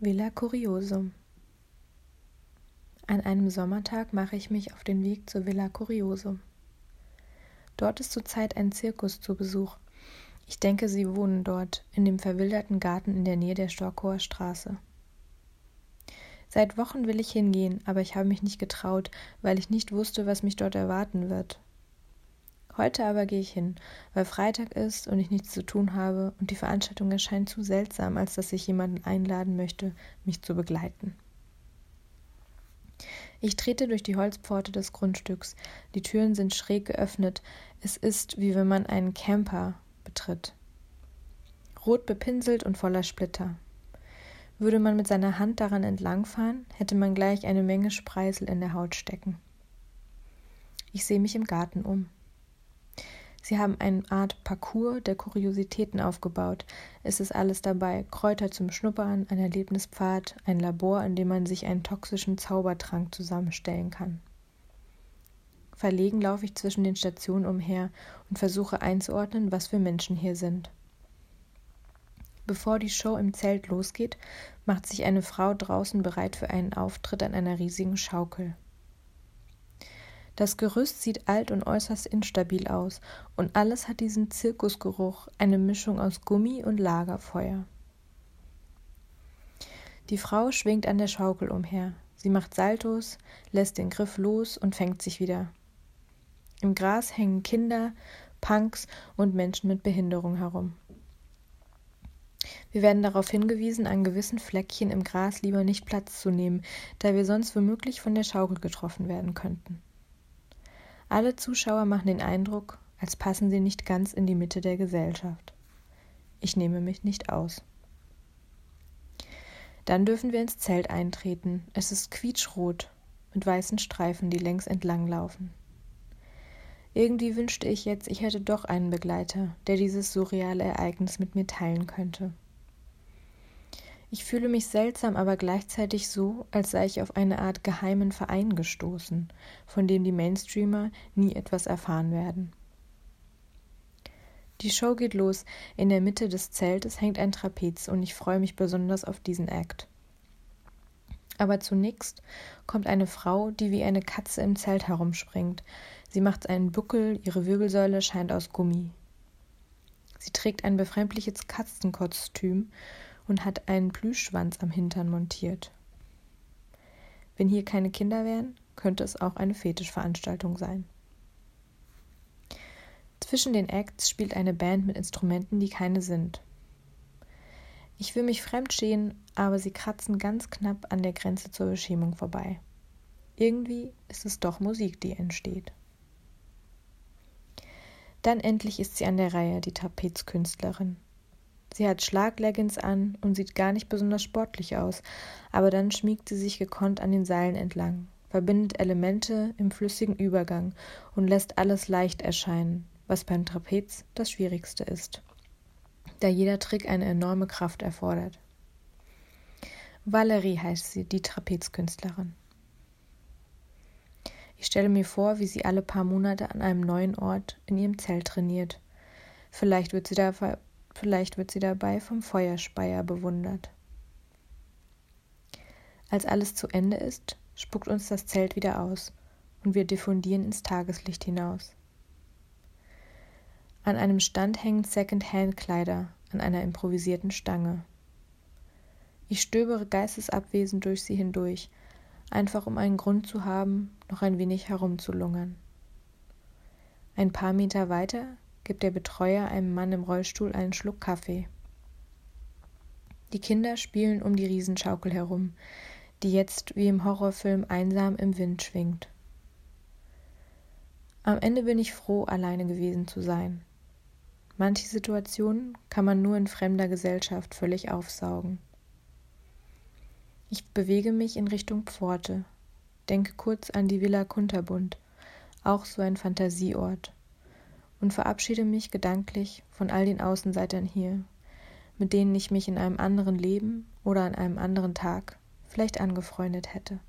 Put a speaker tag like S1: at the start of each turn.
S1: Villa Curiosum An einem Sommertag mache ich mich auf den Weg zur Villa Curiosum. Dort ist zurzeit ein Zirkus zu Besuch. Ich denke, sie wohnen dort, in dem verwilderten Garten in der Nähe der Storkower Straße. Seit Wochen will ich hingehen, aber ich habe mich nicht getraut, weil ich nicht wusste, was mich dort erwarten wird. Heute aber gehe ich hin, weil Freitag ist und ich nichts zu tun habe und die Veranstaltung erscheint zu seltsam, als dass ich jemanden einladen möchte, mich zu begleiten. Ich trete durch die Holzpforte des Grundstücks. Die Türen sind schräg geöffnet. Es ist, wie wenn man einen Camper betritt. Rot bepinselt und voller Splitter. Würde man mit seiner Hand daran entlangfahren, hätte man gleich eine Menge Spreisel in der Haut stecken. Ich sehe mich im Garten um. Sie haben eine Art Parcours der Kuriositäten aufgebaut. Es ist alles dabei: Kräuter zum Schnuppern, ein Erlebnispfad, ein Labor, in dem man sich einen toxischen Zaubertrank zusammenstellen kann. Verlegen laufe ich zwischen den Stationen umher und versuche einzuordnen, was für Menschen hier sind. Bevor die Show im Zelt losgeht, macht sich eine Frau draußen bereit für einen Auftritt an einer riesigen Schaukel. Das Gerüst sieht alt und äußerst instabil aus, und alles hat diesen Zirkusgeruch, eine Mischung aus Gummi und Lagerfeuer. Die Frau schwingt an der Schaukel umher. Sie macht Saltos, lässt den Griff los und fängt sich wieder. Im Gras hängen Kinder, Punks und Menschen mit Behinderung herum. Wir werden darauf hingewiesen, an gewissen Fleckchen im Gras lieber nicht Platz zu nehmen, da wir sonst womöglich von der Schaukel getroffen werden könnten. Alle Zuschauer machen den Eindruck, als passen sie nicht ganz in die Mitte der Gesellschaft. Ich nehme mich nicht aus. Dann dürfen wir ins Zelt eintreten. Es ist quietschrot mit weißen Streifen, die längs entlang laufen. Irgendwie wünschte ich jetzt, ich hätte doch einen Begleiter, der dieses surreale Ereignis mit mir teilen könnte. Ich fühle mich seltsam, aber gleichzeitig so, als sei ich auf eine Art geheimen Verein gestoßen, von dem die Mainstreamer nie etwas erfahren werden. Die Show geht los. In der Mitte des Zeltes hängt ein Trapez und ich freue mich besonders auf diesen Act. Aber zunächst kommt eine Frau, die wie eine Katze im Zelt herumspringt. Sie macht einen Buckel, ihre Wirbelsäule scheint aus Gummi. Sie trägt ein befremdliches Katzenkostüm und hat einen Plüschschwanz am Hintern montiert. Wenn hier keine Kinder wären, könnte es auch eine Fetischveranstaltung sein. Zwischen den Acts spielt eine Band mit Instrumenten, die keine sind. Ich will mich fremdschämen, aber sie kratzen ganz knapp an der Grenze zur Beschämung vorbei. Irgendwie ist es doch Musik, die entsteht. Dann endlich ist sie an der Reihe, die Trapezkünstlerin. Sie hat Schlagleggings an und sieht gar nicht besonders sportlich aus, aber dann schmiegt sie sich gekonnt an den Seilen entlang, verbindet Elemente im flüssigen Übergang und lässt alles leicht erscheinen, was beim Trapez das Schwierigste ist, da jeder Trick eine enorme Kraft erfordert. Valerie heißt sie, die Trapezkünstlerin. Ich stelle mir vor, wie sie alle paar Monate an einem neuen Ort in ihrem Zelt trainiert. Vielleicht wird sie da Vielleicht wird sie dabei vom Feuerspeier bewundert. Als alles zu Ende ist, spuckt uns das Zelt wieder aus und wir diffundieren ins Tageslicht hinaus. An einem Stand hängen Second-Hand-Kleider an einer improvisierten Stange. Ich stöbere geistesabwesend durch sie hindurch, einfach um einen Grund zu haben, noch ein wenig herumzulungern. Ein paar Meter weiter gibt der Betreuer einem Mann im Rollstuhl einen Schluck Kaffee. Die Kinder spielen um die Riesenschaukel herum, die jetzt wie im Horrorfilm einsam im Wind schwingt. Am Ende bin ich froh, alleine gewesen zu sein. Manche Situationen kann man nur in fremder Gesellschaft völlig aufsaugen. Ich bewege mich in Richtung Pforte, denke kurz an die Villa Kunterbund, auch so ein Fantasieort und verabschiede mich gedanklich von all den Außenseitern hier, mit denen ich mich in einem anderen Leben oder an einem anderen Tag vielleicht angefreundet hätte.